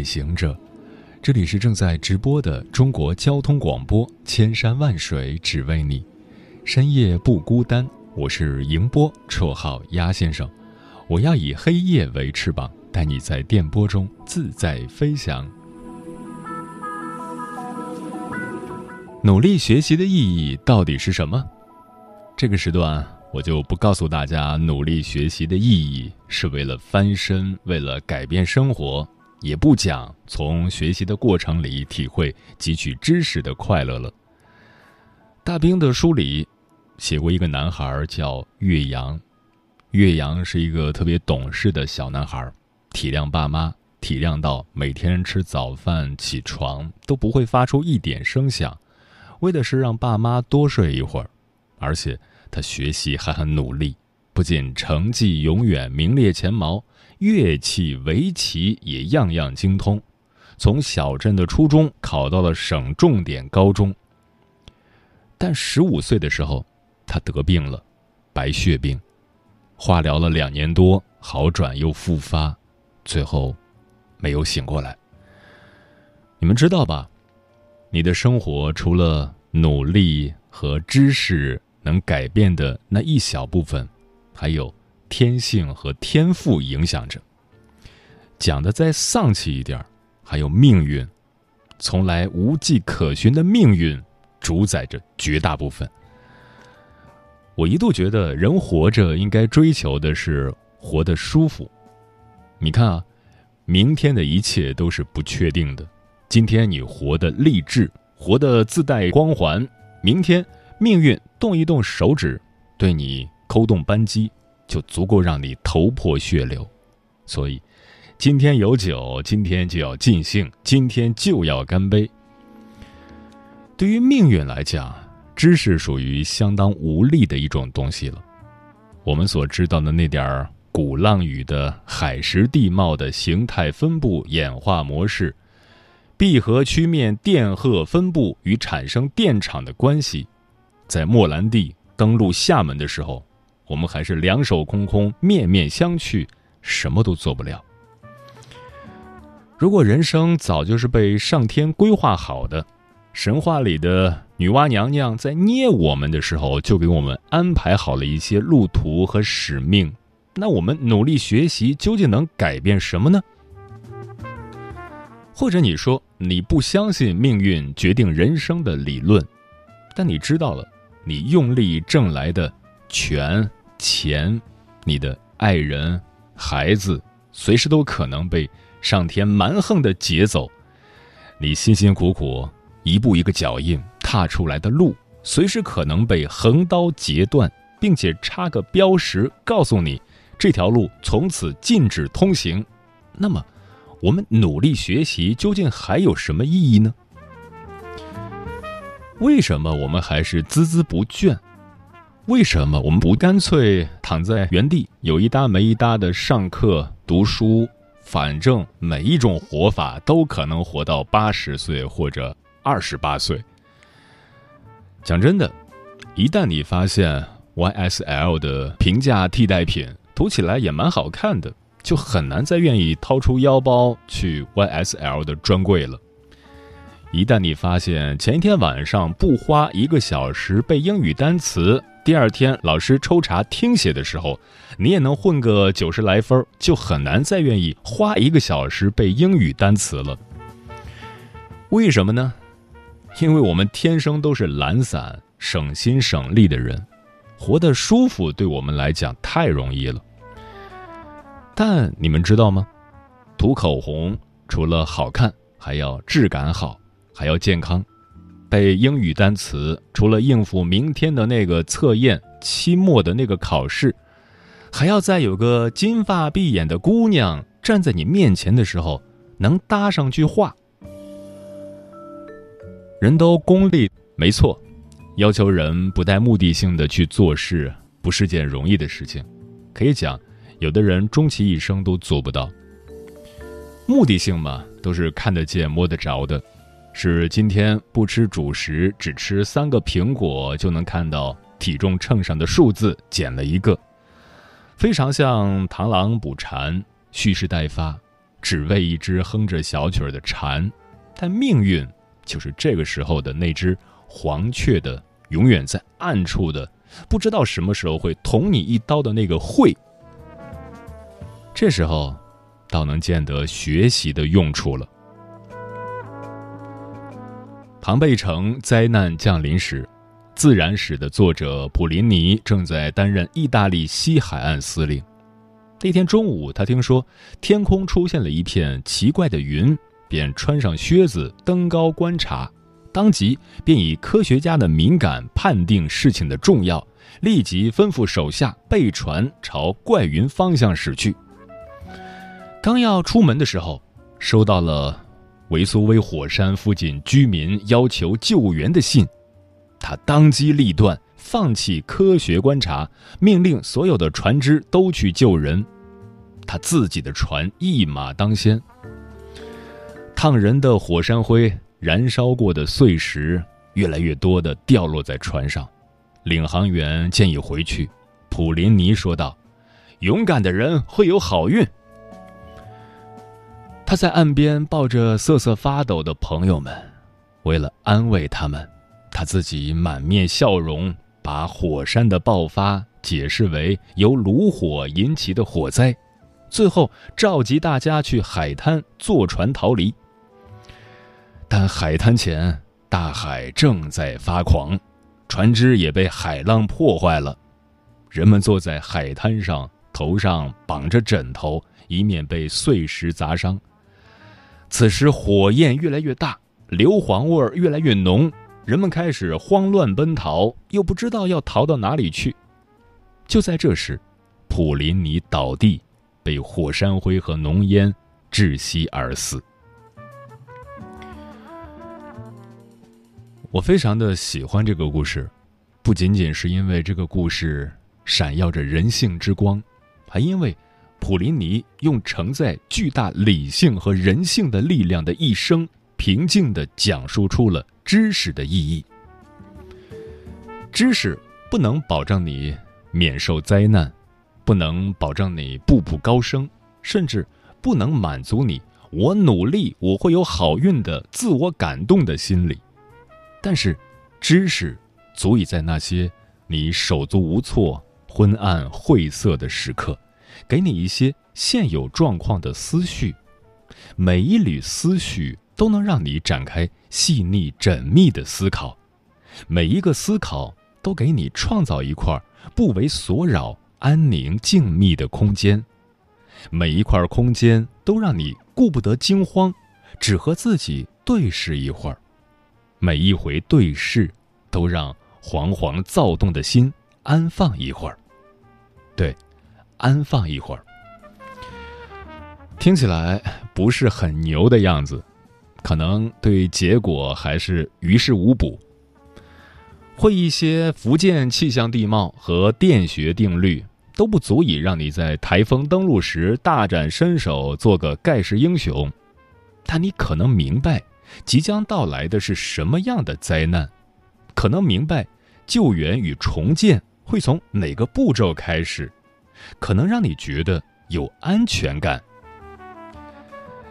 旅行者，这里是正在直播的中国交通广播，千山万水只为你，深夜不孤单。我是迎波，绰号鸭先生。我要以黑夜为翅膀，带你在电波中自在飞翔。努力学习的意义到底是什么？这个时段我就不告诉大家，努力学习的意义是为了翻身，为了改变生活，也不讲从学习的过程里体会汲取知识的快乐了。大兵的书里。写过一个男孩叫岳阳，岳阳是一个特别懂事的小男孩，体谅爸妈，体谅到每天吃早饭、起床都不会发出一点声响，为的是让爸妈多睡一会儿。而且他学习还很努力，不仅成绩永远名列前茅，乐器、围棋也样样精通，从小镇的初中考到了省重点高中。但十五岁的时候。他得病了，白血病，化疗了两年多，好转又复发，最后没有醒过来。你们知道吧？你的生活除了努力和知识能改变的那一小部分，还有天性和天赋影响着。讲的再丧气一点，还有命运，从来无迹可寻的命运主宰着绝大部分。我一度觉得人活着应该追求的是活得舒服。你看啊，明天的一切都是不确定的。今天你活得励志，活得自带光环，明天命运动一动手指，对你扣动扳机，就足够让你头破血流。所以，今天有酒，今天就要尽兴，今天就要干杯。对于命运来讲。知识属于相当无力的一种东西了。我们所知道的那点儿鼓浪屿的海蚀地貌的形态分布演化模式，闭合曲面电荷分布与产生电场的关系，在莫兰蒂登陆厦门的时候，我们还是两手空空、面面相觑，什么都做不了。如果人生早就是被上天规划好的，神话里的。女娲娘娘在捏我们的时候，就给我们安排好了一些路途和使命。那我们努力学习，究竟能改变什么呢？或者你说你不相信命运决定人生的理论，但你知道了，你用力挣来的权、钱，你的爱人、孩子，随时都可能被上天蛮横的劫走。你辛辛苦苦。一步一个脚印踏出来的路，随时可能被横刀截断，并且插个标识告诉你，这条路从此禁止通行。那么，我们努力学习究竟还有什么意义呢？为什么我们还是孜孜不倦？为什么我们不干脆躺在原地，有一搭没一搭的上课读书？反正每一种活法都可能活到八十岁或者。二十八岁。讲真的，一旦你发现 YSL 的平价替代品涂起来也蛮好看的，就很难再愿意掏出腰包去 YSL 的专柜了。一旦你发现前一天晚上不花一个小时背英语单词，第二天老师抽查听写的时候，你也能混个九十来分，就很难再愿意花一个小时背英语单词了。为什么呢？因为我们天生都是懒散、省心省力的人，活得舒服对我们来讲太容易了。但你们知道吗？涂口红除了好看，还要质感好，还要健康；背英语单词除了应付明天的那个测验、期末的那个考试，还要在有个金发碧眼的姑娘站在你面前的时候，能搭上句话。人都功利，没错，要求人不带目的性的去做事，不是件容易的事情。可以讲，有的人终其一生都做不到。目的性嘛，都是看得见、摸得着的，是今天不吃主食，只吃三个苹果就能看到体重秤上的数字减了一个，非常像螳螂捕蝉，蓄势待发，只为一只哼着小曲儿的蝉。但命运。就是这个时候的那只黄雀的，永远在暗处的，不知道什么时候会捅你一刀的那个会。这时候，倒能见得学习的用处了。庞贝城灾难降临时，自然史的作者普林尼正在担任意大利西海岸司令。那天中午，他听说天空出现了一片奇怪的云。便穿上靴子登高观察，当即便以科学家的敏感判定事情的重要，立即吩咐手下备船朝怪云方向驶去。刚要出门的时候，收到了维苏威火山附近居民要求救援的信，他当机立断，放弃科学观察，命令所有的船只都去救人，他自己的船一马当先。烫人的火山灰，燃烧过的碎石，越来越多的掉落在船上。领航员建议回去。普林尼说道：“勇敢的人会有好运。”他在岸边抱着瑟瑟发抖的朋友们，为了安慰他们，他自己满面笑容，把火山的爆发解释为由炉火引起的火灾，最后召集大家去海滩坐船逃离。但海滩前，大海正在发狂，船只也被海浪破坏了。人们坐在海滩上，头上绑着枕头，以免被碎石砸伤。此时火焰越来越大，硫磺味越来越浓，人们开始慌乱奔逃，又不知道要逃到哪里去。就在这时，普林尼倒地，被火山灰和浓烟窒息而死。我非常的喜欢这个故事，不仅仅是因为这个故事闪耀着人性之光，还因为普林尼用承载巨大理性和人性的力量的一生，平静的讲述出了知识的意义。知识不能保证你免受灾难，不能保证你步步高升，甚至不能满足你“我努力我会有好运”的自我感动的心理。但是，知识足以在那些你手足无措、昏暗晦涩的时刻，给你一些现有状况的思绪。每一缕思绪都能让你展开细腻缜密的思考，每一个思考都给你创造一块不为所扰、安宁静谧的空间。每一块空间都让你顾不得惊慌，只和自己对视一会儿。每一回对视，都让惶惶躁动的心安放一会儿。对，安放一会儿，听起来不是很牛的样子，可能对结果还是于事无补。会一些福建气象地貌和电学定律，都不足以让你在台风登陆时大展身手，做个盖世英雄。但你可能明白。即将到来的是什么样的灾难？可能明白救援与重建会从哪个步骤开始，可能让你觉得有安全感。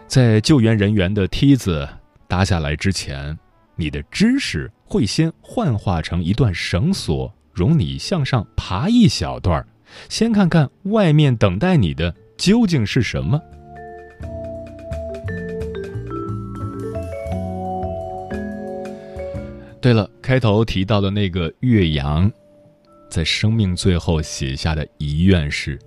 在救援人员的梯子搭下来之前，你的知识会先幻化成一段绳索，容你向上爬一小段先看看外面等待你的究竟是什么。对了，开头提到的那个岳阳，在生命最后写下的遗愿是：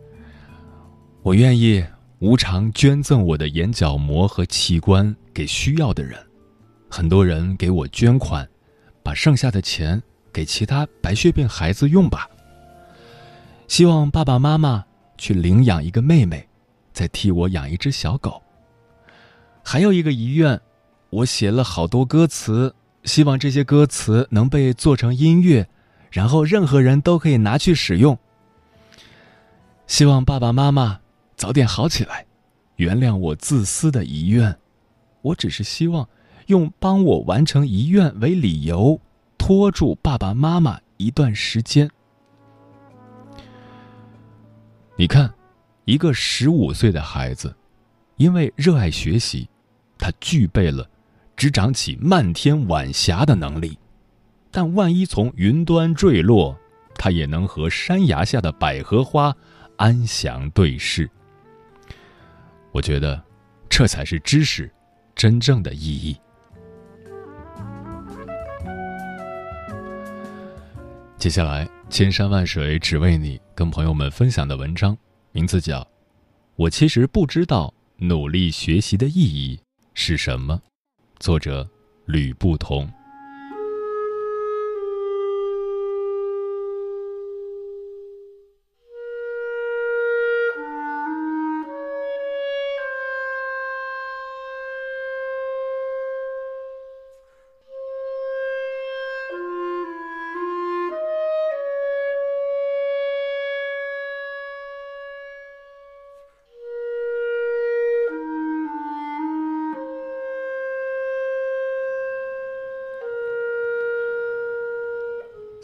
我愿意无偿捐赠我的眼角膜和器官给需要的人。很多人给我捐款，把剩下的钱给其他白血病孩子用吧。希望爸爸妈妈去领养一个妹妹，再替我养一只小狗。还有一个遗愿，我写了好多歌词，希望这些歌词能被做成音乐，然后任何人都可以拿去使用。希望爸爸妈妈早点好起来，原谅我自私的遗愿。我只是希望用帮我完成遗愿为理由，拖住爸爸妈妈一段时间。你看，一个十五岁的孩子，因为热爱学习，他具备了只长起漫天晚霞的能力。但万一从云端坠落，他也能和山崖下的百合花安详对视。我觉得，这才是知识真正的意义。接下来。千山万水只为你，跟朋友们分享的文章，名字叫《我其实不知道努力学习的意义是什么》，作者吕不同。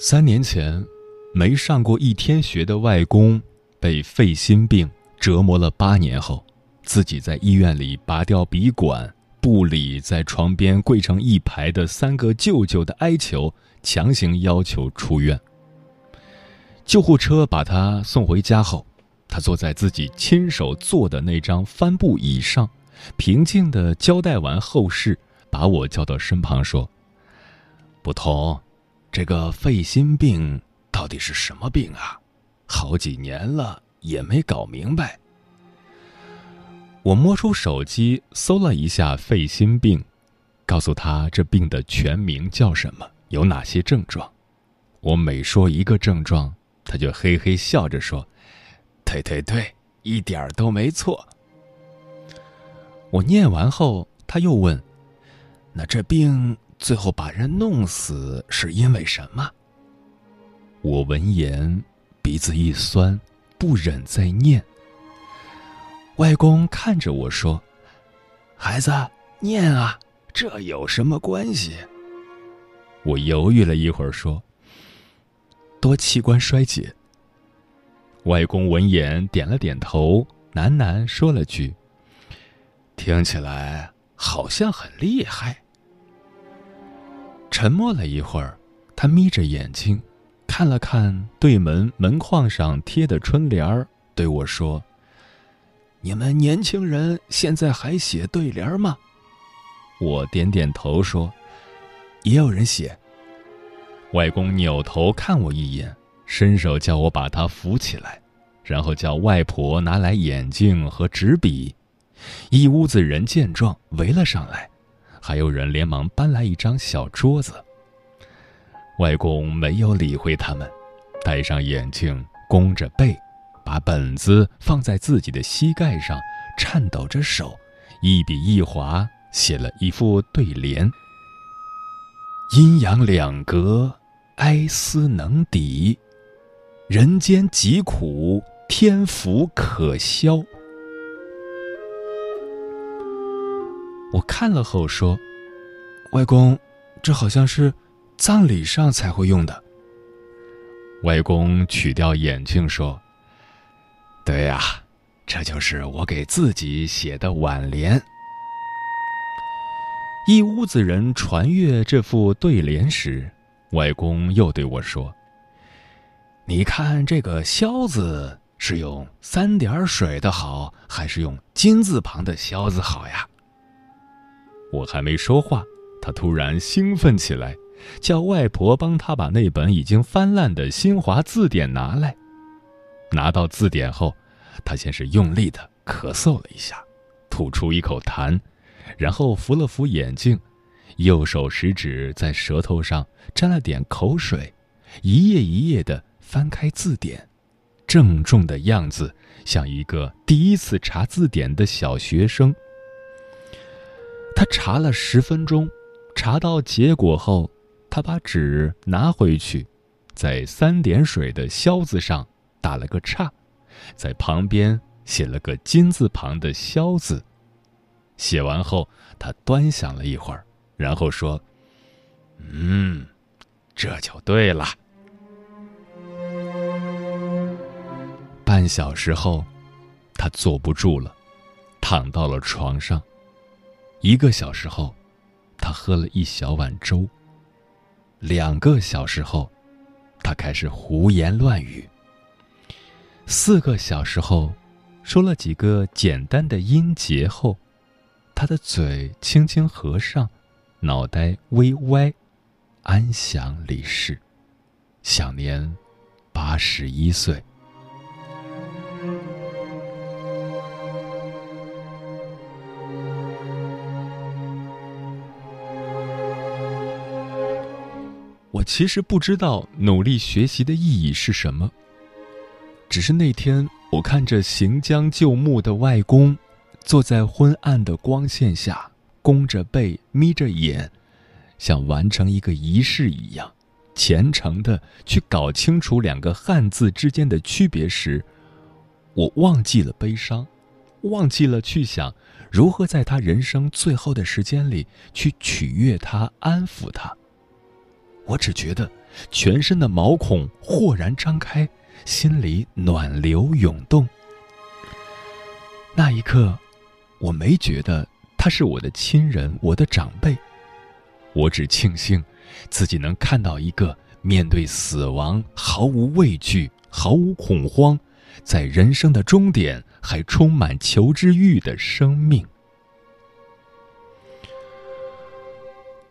三年前，没上过一天学的外公被肺心病折磨了八年后，自己在医院里拔掉鼻管，不理在床边跪成一排的三个舅舅的哀求，强行要求出院。救护车把他送回家后，他坐在自己亲手做的那张帆布椅上，平静地交代完后事，把我叫到身旁说：“不同。”这个肺心病到底是什么病啊？好几年了也没搞明白。我摸出手机搜了一下肺心病，告诉他这病的全名叫什么，有哪些症状。我每说一个症状，他就嘿嘿笑着说：“对对对，一点都没错。”我念完后，他又问：“那这病？”最后把人弄死是因为什么？我闻言鼻子一酸，不忍再念。外公看着我说：“孩子，念啊，这有什么关系？”我犹豫了一会儿说：“多器官衰竭。”外公闻言点了点头，喃喃说了句：“听起来好像很厉害。”沉默了一会儿，他眯着眼睛，看了看对门门框上贴的春联儿，对我说：“你们年轻人现在还写对联吗？”我点点头说：“也有人写。”外公扭头看我一眼，伸手叫我把他扶起来，然后叫外婆拿来眼镜和纸笔。一屋子人见状围了上来。还有人连忙搬来一张小桌子。外公没有理会他们，戴上眼镜，弓着背，把本子放在自己的膝盖上，颤抖着手，一笔一划写了一副对联：“阴阳两隔，哀思能抵；人间疾苦，天福可消。”我看了后说：“外公，这好像是葬礼上才会用的。”外公取掉眼镜说：“对呀，这就是我给自己写的挽联。”一屋子人传阅这副对联时，外公又对我说：“你看这个‘萧’字是用三点水的好，还是用金字旁的‘萧’字好呀？”我还没说话，他突然兴奋起来，叫外婆帮他把那本已经翻烂的新华字典拿来。拿到字典后，他先是用力的咳嗽了一下，吐出一口痰，然后扶了扶眼镜，右手食指在舌头上沾了点口水，一页一页的翻开字典，郑重的样子，像一个第一次查字典的小学生。他查了十分钟，查到结果后，他把纸拿回去，在三点水的“消”字上打了个叉，在旁边写了个金字旁的“消”字。写完后，他端详了一会儿，然后说：“嗯，这就对了。”半小时后，他坐不住了，躺到了床上。一个小时后，他喝了一小碗粥。两个小时后，他开始胡言乱语。四个小时后，说了几个简单的音节后，他的嘴轻轻合上，脑袋微歪，安详离世，享年八十一岁。我其实不知道努力学习的意义是什么。只是那天，我看着行将就木的外公，坐在昏暗的光线下，弓着背，眯着眼，像完成一个仪式一样，虔诚的去搞清楚两个汉字之间的区别时，我忘记了悲伤，忘记了去想如何在他人生最后的时间里去取悦他、安抚他。我只觉得，全身的毛孔豁然张开，心里暖流涌动。那一刻，我没觉得他是我的亲人，我的长辈。我只庆幸，自己能看到一个面对死亡毫无畏惧、毫无恐慌，在人生的终点还充满求知欲的生命。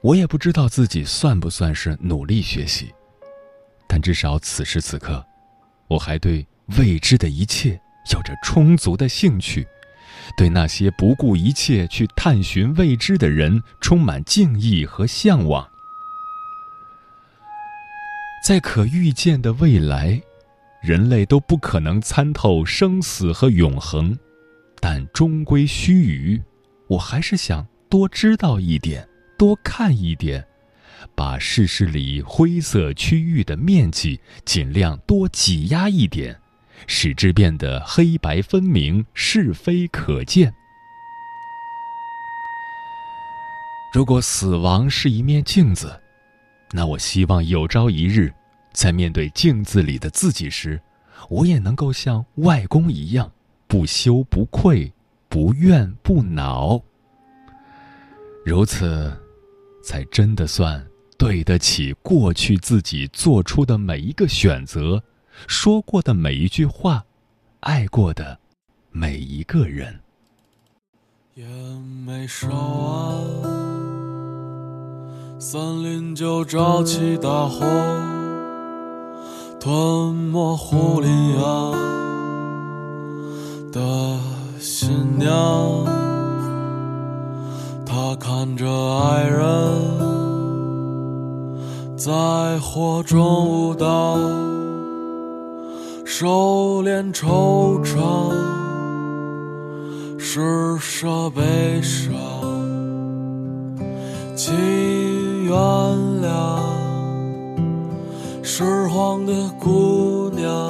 我也不知道自己算不算是努力学习，但至少此时此刻，我还对未知的一切有着充足的兴趣，对那些不顾一切去探寻未知的人充满敬意和向往。在可预见的未来，人类都不可能参透生死和永恒，但终归须臾，我还是想多知道一点。多看一点，把世事里灰色区域的面积尽量多挤压一点，使之变得黑白分明、是非可见。如果死亡是一面镜子，那我希望有朝一日，在面对镜子里的自己时，我也能够像外公一样，不羞不愧，不怨不恼。如此。才真的算对得起过去自己做出的每一个选择，说过的每一句话，爱过的每一个人。烟没烧完，森林就着起大火，吞没胡林阳的新娘。他看着爱人，在火中舞蹈，收敛惆怅，施舍悲伤，请原谅，拾荒的姑娘，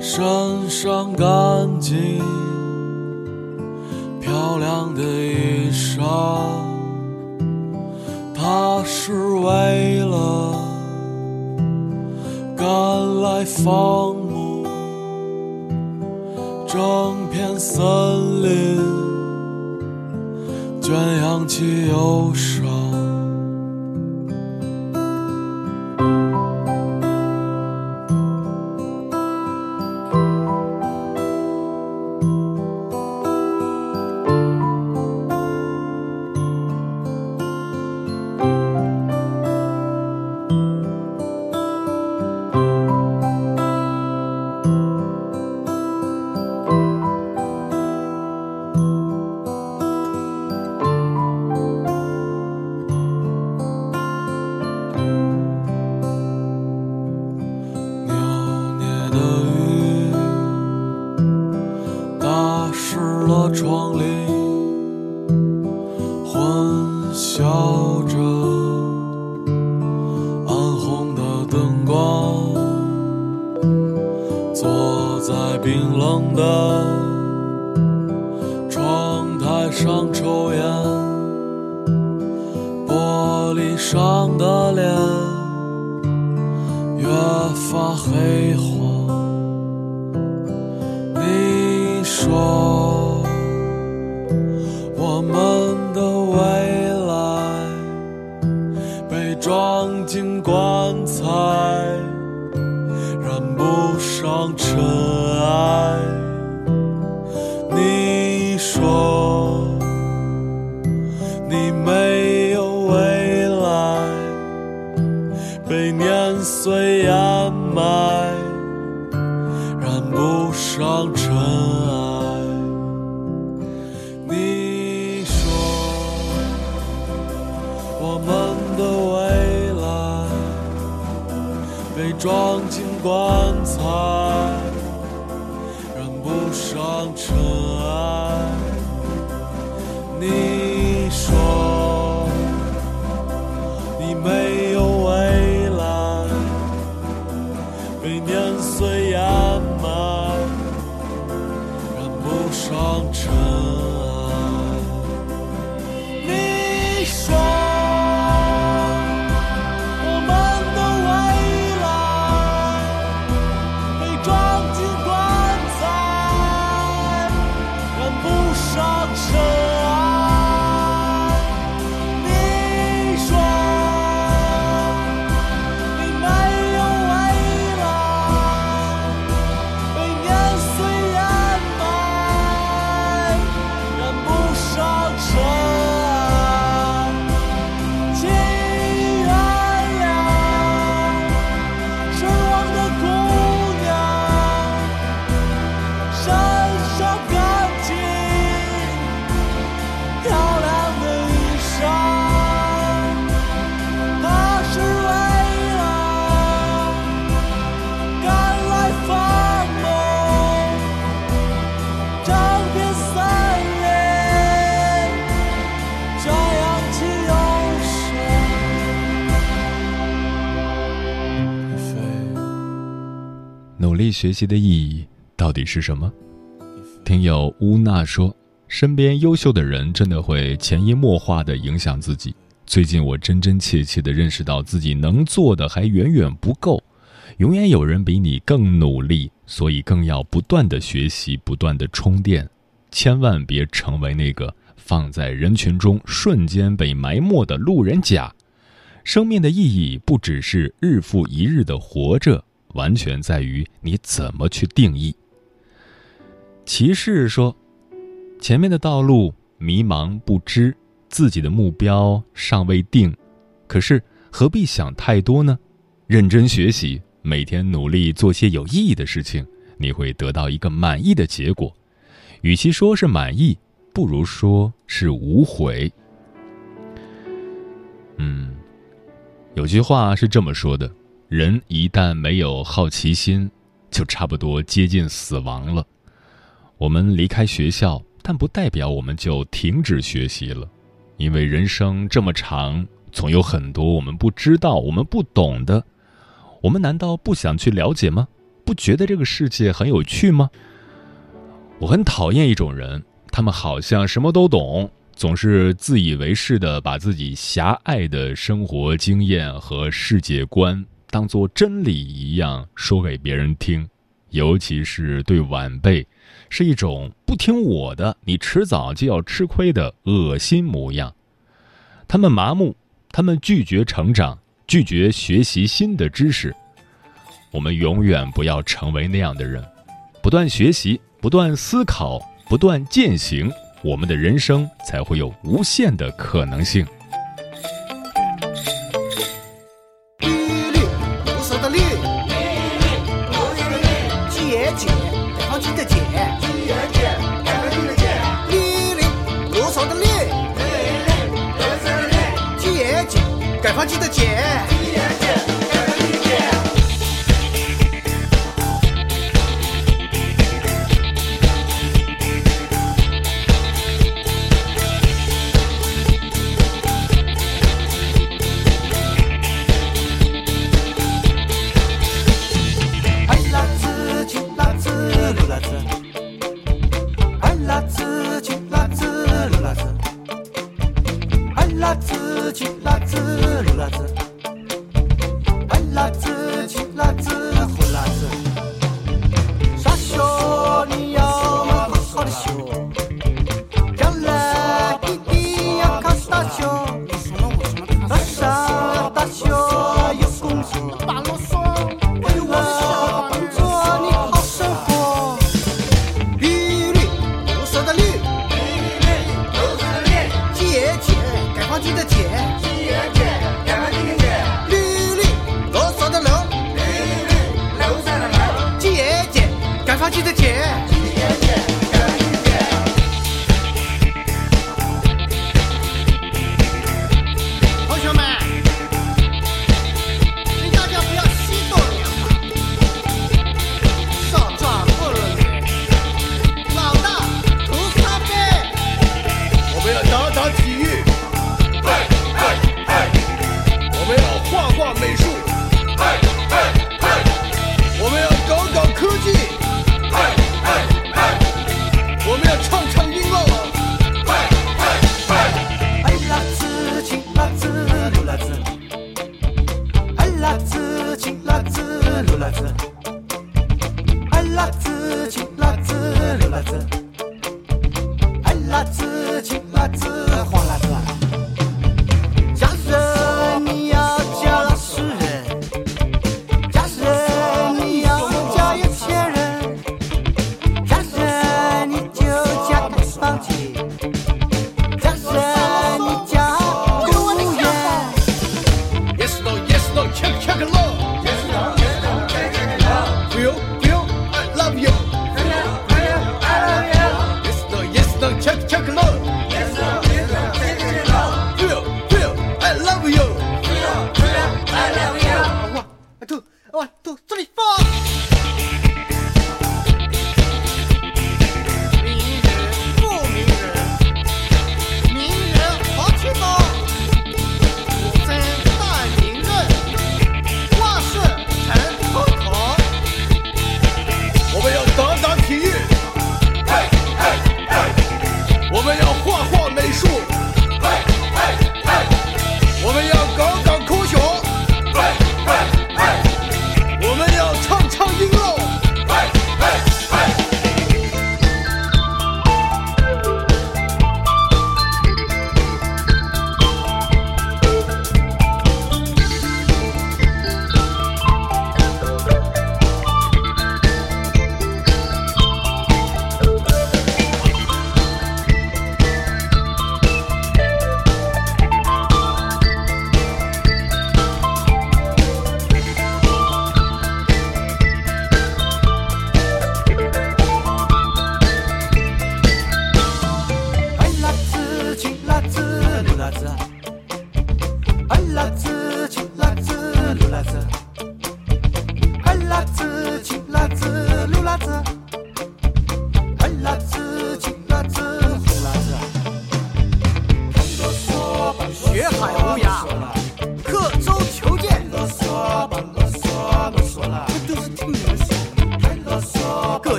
身上干净。漂亮的衣裳，他是为了赶来放牧。整片森林圈养起忧伤了。窗里欢笑着暗红的灯光，坐在冰冷的窗台上抽烟，装进棺材，学习的意义到底是什么？听友乌娜说，身边优秀的人真的会潜移默化的影响自己。最近我真真切切的认识到自己能做的还远远不够，永远有人比你更努力，所以更要不断的学习，不断的充电，千万别成为那个放在人群中瞬间被埋没的路人甲。生命的意义不只是日复一日的活着，完全在于你怎么去定义。骑士说：“前面的道路迷茫不知，自己的目标尚未定，可是何必想太多呢？认真学习，每天努力做些有意义的事情，你会得到一个满意的结果。与其说是满意，不如说是无悔。”嗯，有句话是这么说的：人一旦没有好奇心，就差不多接近死亡了。我们离开学校，但不代表我们就停止学习了，因为人生这么长，总有很多我们不知道、我们不懂的。我们难道不想去了解吗？不觉得这个世界很有趣吗？我很讨厌一种人，他们好像什么都懂，总是自以为是的把自己狭隘的生活经验和世界观当做真理一样说给别人听，尤其是对晚辈，是一种不听我的，你迟早就要吃亏的恶心模样。他们麻木，他们拒绝成长，拒绝学习新的知识。我们永远不要成为那样的人，不断学习，不断思考，不断践行，我们的人生才会有无限的可能性。记得姐